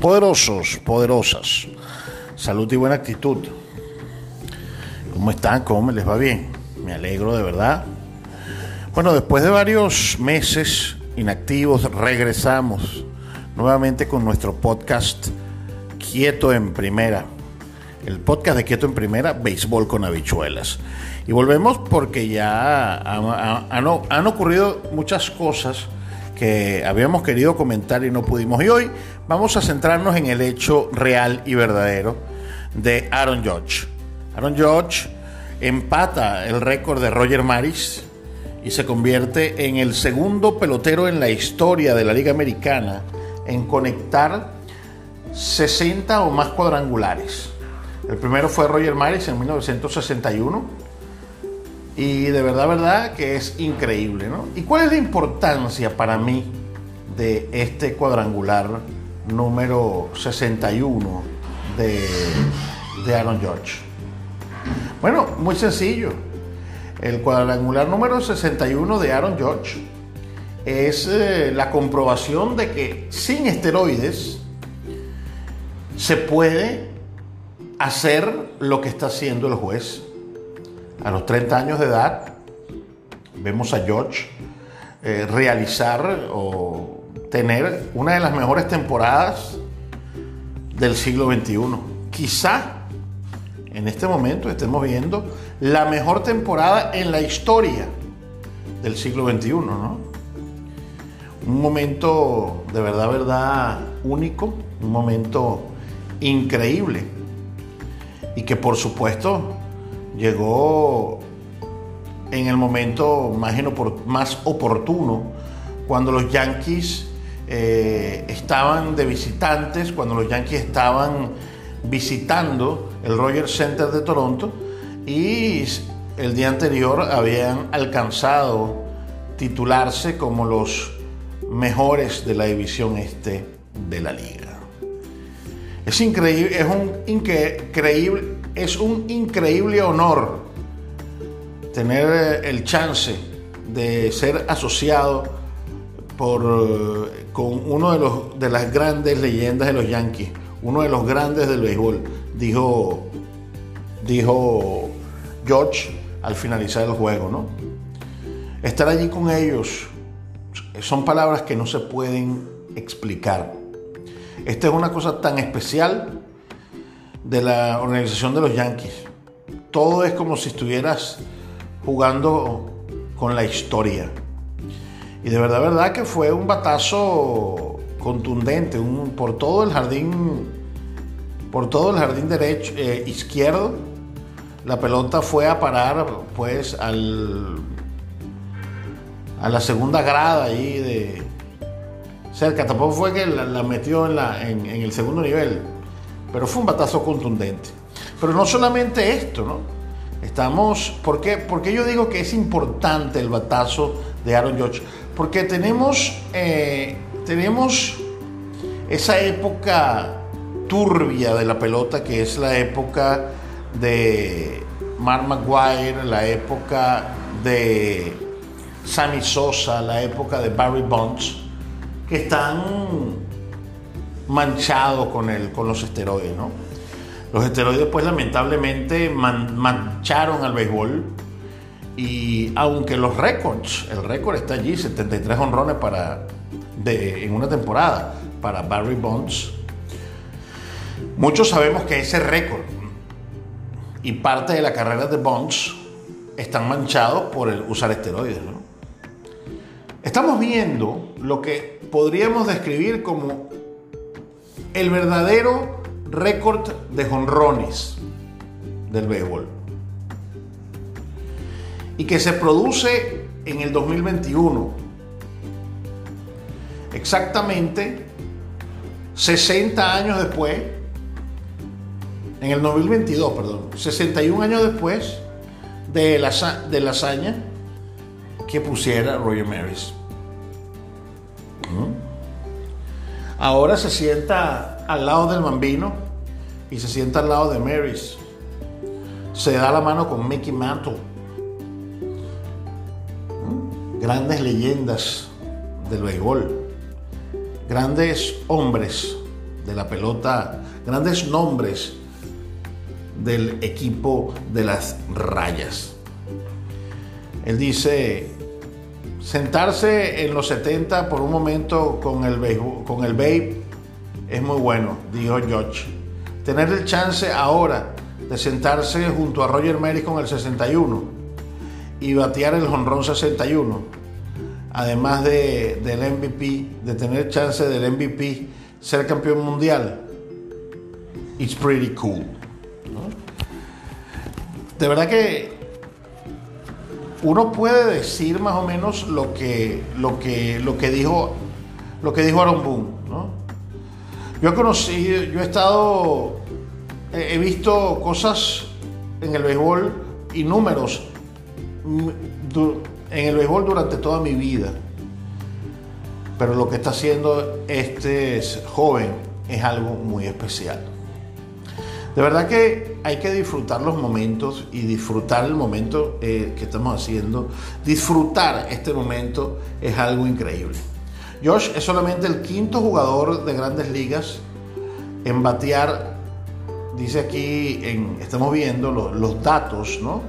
Poderosos, poderosas, salud y buena actitud. ¿Cómo están? ¿Cómo les va bien? Me alegro de verdad. Bueno, después de varios meses inactivos, regresamos nuevamente con nuestro podcast Quieto en Primera. El podcast de Quieto en Primera, Béisbol con habichuelas. Y volvemos porque ya han, ocurrido muchas cosas que habíamos querido comentar y no pudimos. Y hoy vamos a centrarnos en el hecho real y verdadero de Aaron Judge. Aaron Judge empata el récord de Roger Maris y se convierte en el segundo pelotero en la historia de la Liga Americana en conectar 60 o más cuadrangulares. El primero fue Roger Maris en 1961 y de verdad, verdad que es increíble, ¿no? ¿Y cuál es la importancia para mí de este cuadrangular número 61 de, de Aaron George? Bueno, muy sencillo. El cuadrangular número 61 de Aaron George es eh, la comprobación de que sin esteroides se puede hacer lo que está haciendo el juez a los 30 años de edad, vemos a George eh, realizar o tener una de las mejores temporadas del siglo XXI. Quizá en este momento estemos viendo la mejor temporada en la historia del siglo XXI, ¿no? Un momento de verdad, verdad único, un momento increíble y que por supuesto llegó en el momento más, oportuno, cuando los Yankees eh, estaban de visitantes, cuando los Yankees estaban visitando el Rogers Center de Toronto y el día anterior habían alcanzado titularse como los mejores de la división este de la liga. Es increíble, es un increíble, es un increíble honor tener eh, el chance de ser asociado por, eh, con uno de, los, de las grandes leyendas de los Yankees, uno de los grandes del béisbol, dijo, dijo George al finalizar el juego. ¿no? Estar allí con ellos son palabras que no se pueden explicar. Esta es una cosa tan especial de la organización de los Yankees. Todo es como si estuvieras jugando con la historia. Y de verdad, verdad que fue un batazo contundente, un, por todo el jardín, por todo el jardín derecho, eh, izquierdo. La pelota fue a parar, pues, al, a la segunda grada ahí de cerca. Tampoco fue que la, metió en el segundo nivel pero fue un batazo contundente. Pero no solamente esto, ¿no? Estamos, ¿por qué? Porque yo digo que es importante el batazo de Aaron George, porque tenemos, eh, tenemos esa época turbia de la pelota que es la época de Mark McGuire, la época de Sammy Sosa, la época de Barry Bonds, que están manchado con, el, con los esteroides, ¿no? Los esteroides, pues lamentablemente mancharon al béisbol. Y aunque los récords, el récord está allí, 73 honrones para, de, en una temporada para Barry Bonds, muchos sabemos que ese récord y parte de la carrera de Bonds están manchados por el usar esteroides. ¿no? Estamos viendo lo que podríamos describir como el verdadero récord de jonrones del béisbol. Y que se produce en el 2021. Exactamente 60 años después, en el 2022, perdón, 61 años después de la, de la hazaña que pusiera Roger Maris. Ahora se sienta al lado del bambino y se sienta al lado de Maris. Se da la mano con Mickey Mantle. Grandes leyendas del béisbol. Grandes hombres de la pelota. Grandes nombres del equipo de las rayas. Él dice, sentarse en los 70 por un momento con el, Babe es muy bueno, dijo George. Tener el chance ahora de sentarse junto a Roger Maris con el 61 y batear el jonrón 61, además de, del MVP, de tener chance del MVP ser campeón mundial, it's pretty cool. De verdad que uno puede decir más o menos lo que, lo que, lo que dijo lo que dijo Aaron Boone, Yo he conocido, yo he estado, he visto cosas en el béisbol y números en el béisbol durante toda mi vida. Pero lo que está haciendo este joven es algo muy especial. De verdad que hay que disfrutar los momentos y disfrutar el momento eh, que estamos haciendo. Disfrutar este momento es algo increíble. Josh es solamente el quinto jugador de grandes ligas en batear, dice aquí, estamos viendo los, los datos, ¿no?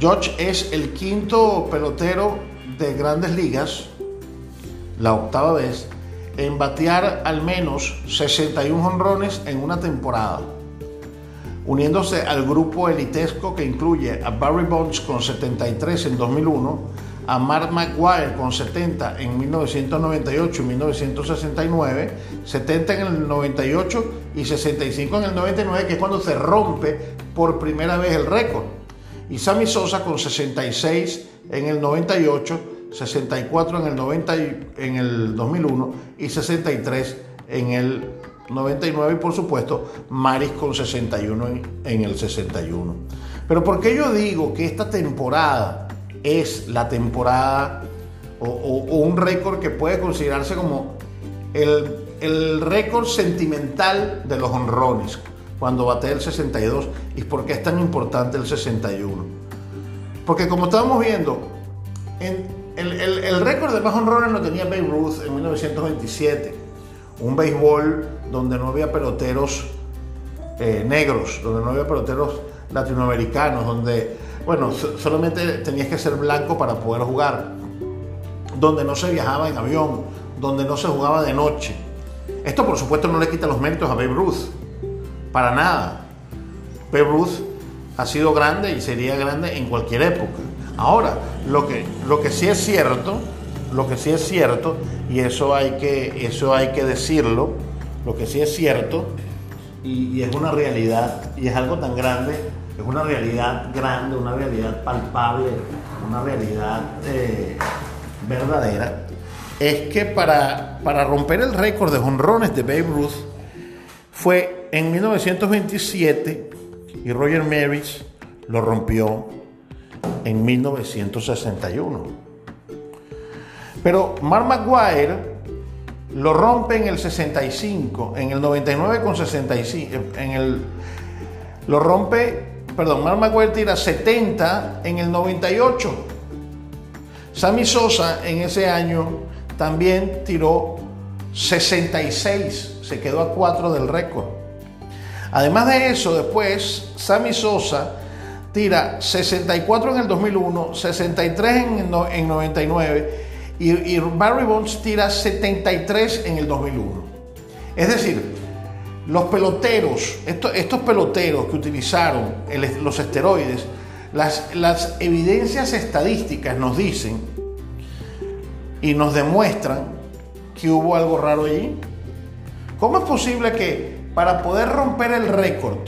Josh es el quinto pelotero de grandes ligas, la octava vez, en batear al menos 61 honrones en una temporada uniéndose al grupo elitesco que incluye a Barry Bonds con 73 en 2001, a Mark McGuire con 70 en 1998 y 1969, 70 en el 98 y 65 en el 99, que es cuando se rompe por primera vez el récord. Y Sammy Sosa con 66 en el 98, 64 en el, 90 en el 2001 y 63 en el 99 y por supuesto Maris con 61 en, el 61. Pero ¿por qué yo digo que esta temporada es la temporada o, un récord que puede considerarse como el, el récord sentimental de los honrones cuando bate el 62 y por qué es tan importante el 61? Porque como estábamos viendo, en, el, el, el récord de más honrones lo tenía Babe Ruth en 1927 un béisbol donde no había peloteros eh, negros, donde no había peloteros latinoamericanos, donde, bueno, solamente tenías que ser blanco para poder jugar, donde no se viajaba en avión, donde no se jugaba de noche. Esto, por supuesto, no le quita los méritos a Babe Ruth, para nada. Babe Ruth ha sido grande y sería grande en cualquier época. Ahora, lo que, lo que sí es cierto lo que sí es cierto, y eso hay que, eso hay que decirlo, lo que sí es cierto, y, es una realidad, y es algo tan grande, es una realidad grande, una realidad palpable, una realidad eh, verdadera, es que para, para romper el récord de jonrones de Babe Ruth fue en 1927 y Roger Maris lo rompió en 1961. Pero Mark McGuire lo rompe en el 65, en el 99 con 65, en el lo rompe, perdón, Mark McGuire tira 70 en el 98. Sammy Sosa en ese año también tiró 66, se quedó a 4 del récord. Además de eso, después Sammy Sosa tira 64 en el 2001, 63 en el 99 y, Barry Bonds tira 73 en el 2001. Es decir, los peloteros, estos, peloteros que utilizaron los esteroides, las, las evidencias estadísticas nos dicen y nos demuestran que hubo algo raro allí. ¿Cómo es posible que para poder romper el récord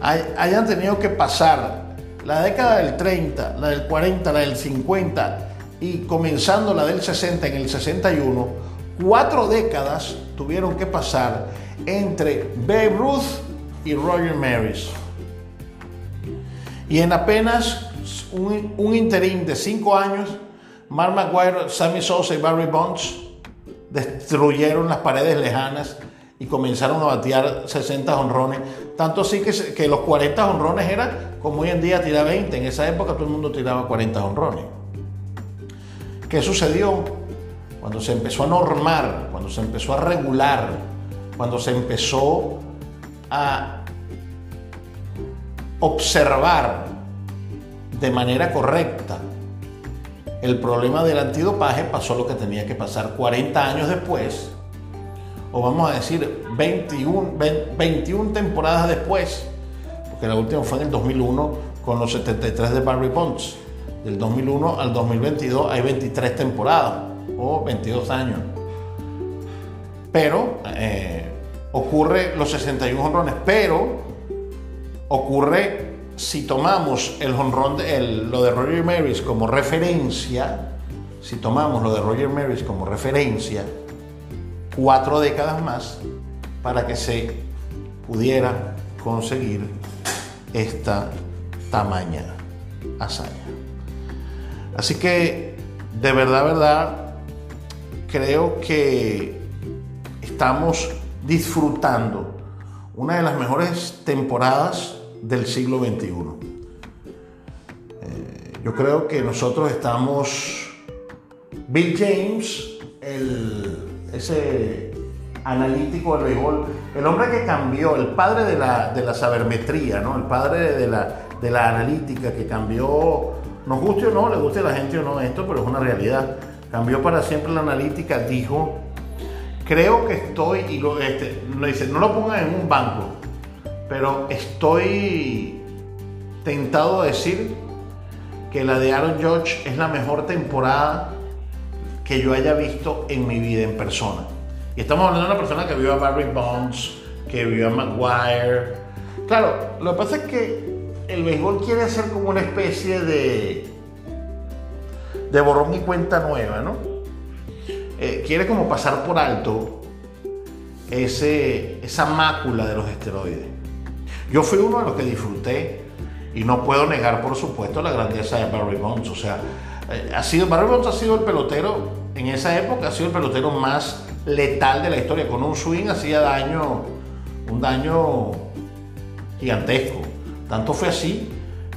hayan tenido que pasar la década del 30, la del 40, la del 50 y comenzando la del 60 en el 61, cuatro décadas tuvieron que pasar entre Babe Ruth y Roger Maris. Y en apenas un, un interín de cinco años, Mark McGuire, Sammy Sosa y Barry Bonds destruyeron las paredes lejanas y comenzaron a batear 60 honrones. Tanto así que, los 40 honrones era como hoy en día tira 20. En esa época todo el mundo tiraba 40 honrones. ¿Qué sucedió? Cuando se empezó a normar, cuando se empezó a regular, cuando se empezó a observar de manera correcta el problema del antidopaje, pasó lo que tenía que pasar 40 años después o vamos a decir 21, 21 temporadas después, porque la última fue en el 2001 con los 73 de Barry Bonds. Del 2001 al 2022 hay 23 temporadas o 22 años. Pero eh, ocurre los 61 honrones, pero ocurre si tomamos el honrón, lo de Roger Maris como referencia, si tomamos lo de Roger Maris como referencia, cuatro décadas más para que se pudiera conseguir esta tamaña hazaña. Así que, de verdad, verdad, creo que estamos disfrutando una de las mejores temporadas del siglo XXI. Eh, yo creo que nosotros estamos, Bill James, el ese analítico del béisbol, el hombre que cambió, el padre de la, de la sabermetría, ¿no? el padre de la, de la analítica, que cambió, nos guste o no, le guste a la gente o no esto, pero es una realidad, cambió para siempre la analítica, dijo, creo que estoy, y lo, este, dice, no lo pongan en un banco, pero estoy tentado a decir que la de Aaron Judge es la mejor temporada que yo haya visto en mi vida en persona. Y estamos hablando de una persona que vio a Barry Bonds, que vio a Maguire. Claro, lo que pasa es que el béisbol quiere hacer como una especie de, de borrón y cuenta nueva, ¿no? Eh, quiere como pasar por alto ese, esa mácula de los esteroides. Yo fui uno de los que disfruté y no puedo negar, por supuesto, la grandeza de Barry Bonds. O sea, eh, ha sido, Barry Bonds ha sido el pelotero, en esa época ha sido el pelotero más letal de la historia. Con un swing hacía daño, un daño gigantesco. Tanto fue así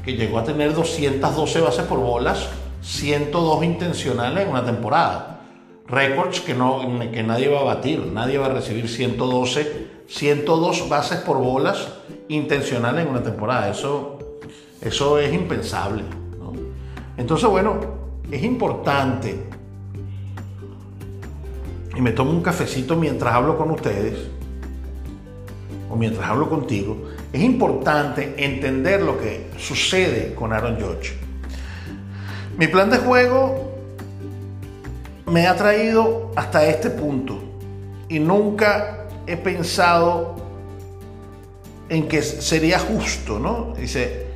que llegó a tener 212 bases por bolas, 102 intencionales en una temporada. Récords que, no, que nadie va a batir, nadie va a recibir 112, 102 bases por bolas intencionales en una temporada. Eso, eso es impensable. Entonces, bueno, es importante, y me tomo un cafecito mientras hablo con ustedes, o mientras hablo contigo, es importante entender lo que sucede con Aaron George. Mi plan de juego me ha traído hasta este punto y nunca he pensado en que sería justo, ¿no? Dice,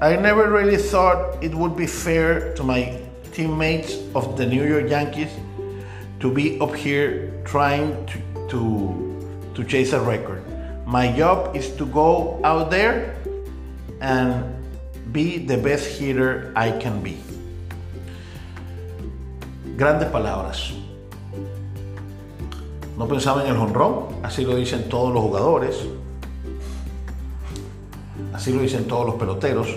I never really thought it would be fair to my teammates of the New York Yankees to be up here trying to, to, to chase a record. My job is to go out there and be the best hitter I can be. Grandes palabras. No pensaba en el honrón, así lo dicen todos los jugadores. Así lo dicen todos los peloteros.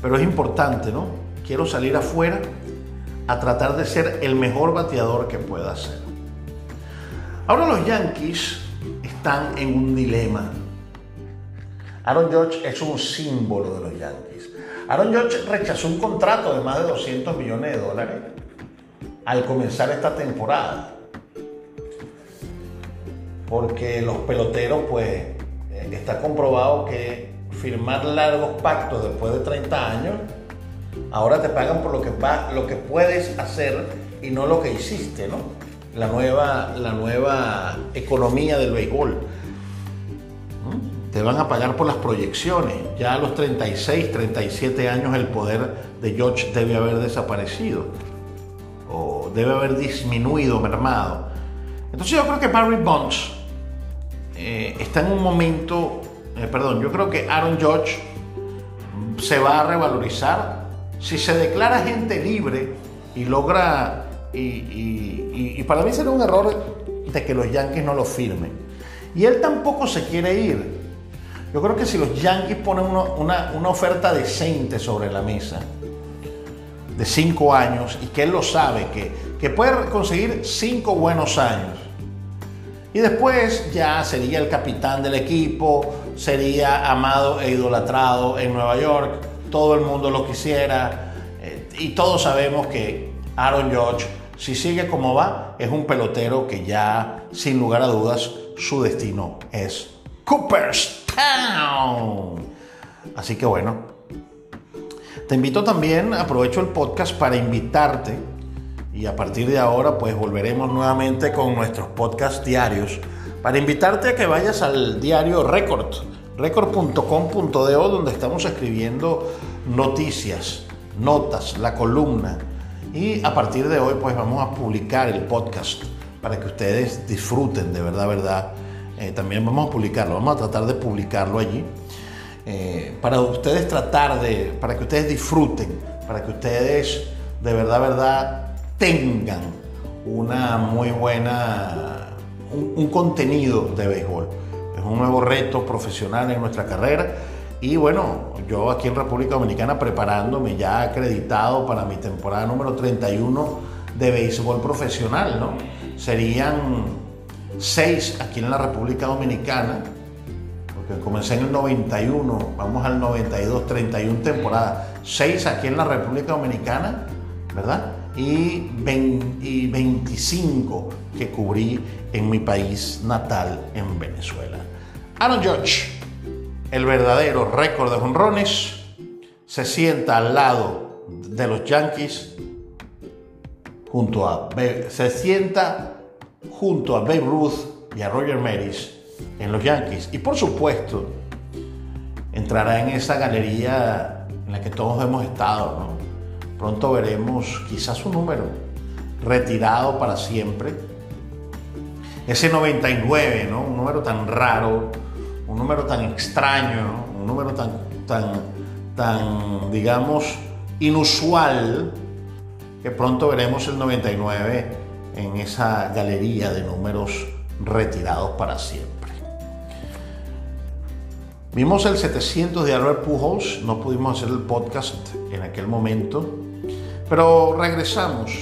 Pero es importante, ¿no? Quiero salir afuera a tratar de ser el mejor bateador que pueda ser. Ahora los Yankees están en un dilema. Aaron George es un símbolo de los Yankees. Aaron George rechazó un contrato de más de 200 millones de dólares al comenzar esta temporada. Porque los peloteros, pues, eh, está comprobado que firmar largos pactos después de 30 años, ahora te pagan por lo que, lo que puedes hacer y no lo que hiciste, ¿no? La nueva, la nueva economía del béisbol. ¿Mm? te van a pagar por las proyecciones. Ya a los 36, 37 años el poder de George debe haber desaparecido o debe haber disminuido, mermado. Entonces yo creo que Barry Bonds eh, está en un momento, eh, perdón, yo creo que Aaron George se va a revalorizar si se declara gente libre y logra, y, para mí será un error de que los Yankees no lo firmen. Y él tampoco se quiere ir. Yo creo que si los Yankees ponen una, una oferta decente sobre la mesa, de cinco años, y que él lo sabe, que, que puede conseguir cinco buenos años, y después ya sería el capitán del equipo, sería amado e idolatrado en Nueva York, todo el mundo lo quisiera, eh, y todos sabemos que Aaron George, si sigue como va, es un pelotero que ya, sin lugar a dudas, su destino es Cooperstown. Así que bueno, te invito también, aprovecho el podcast para invitarte y a partir de ahora pues volveremos nuevamente con nuestros podcasts diarios para invitarte a que vayas al diario Record, record.com.do donde estamos escribiendo noticias, notas, la columna y a partir de hoy pues vamos a publicar el podcast para que ustedes disfruten de verdad, verdad. Eh, también vamos a publicarlo, vamos a tratar de publicarlo allí. Eh, para ustedes tratar de, para que ustedes disfruten, para que ustedes de verdad, verdad tengan una muy buena, un, contenido de béisbol. Es un nuevo reto profesional en nuestra carrera y bueno, yo aquí en República Dominicana preparándome ya acreditado para mi temporada número 31 de béisbol profesional, ¿no? Serían seis aquí en la República Dominicana, porque comencé en el 91, vamos al 92, 31 temporadas, seis aquí en la República Dominicana, ¿verdad? y, 25 que cubrí en mi país natal, en Venezuela. Aaron Judge, el verdadero récord de jonrones, se sienta al lado de los Yankees junto a se sienta junto a Babe Ruth y a Roger Maris en los Yankees y por supuesto entrará en esa galería en la que todos hemos estado, ¿no? Pronto veremos quizás un número retirado para siempre. Ese 99, ¿no? Un número tan raro, un número tan extraño, un número tan, tan, tan, digamos, inusual, que pronto veremos el 99 en esa galería de números retirados para siempre. Vimos el 700 de Albert Pujols, no pudimos hacer el podcast en aquel momento, pero regresamos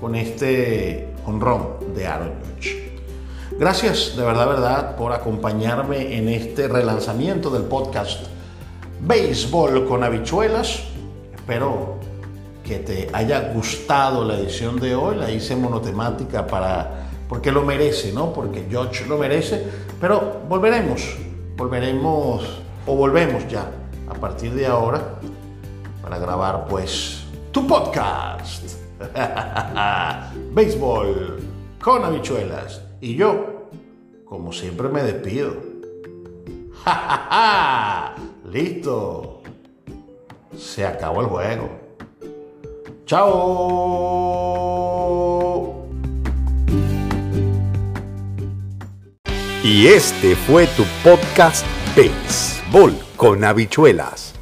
con este honrón de Aaron Judge. Gracias de verdad, verdad, por acompañarme en este relanzamiento del podcast Béisbol con habichuelas. Espero que te haya gustado la edición de hoy. La hice monotemática para porque lo merece, ¿no? Porque George lo merece. Pero volveremos, volveremos o volvemos ya a partir de ahora para grabar, pues tu podcast. Béisbol con habichuelas. Y yo, como siempre, me despido. Listo. Se acabó el juego. Chao. Y este fue tu podcast Béisbol con habichuelas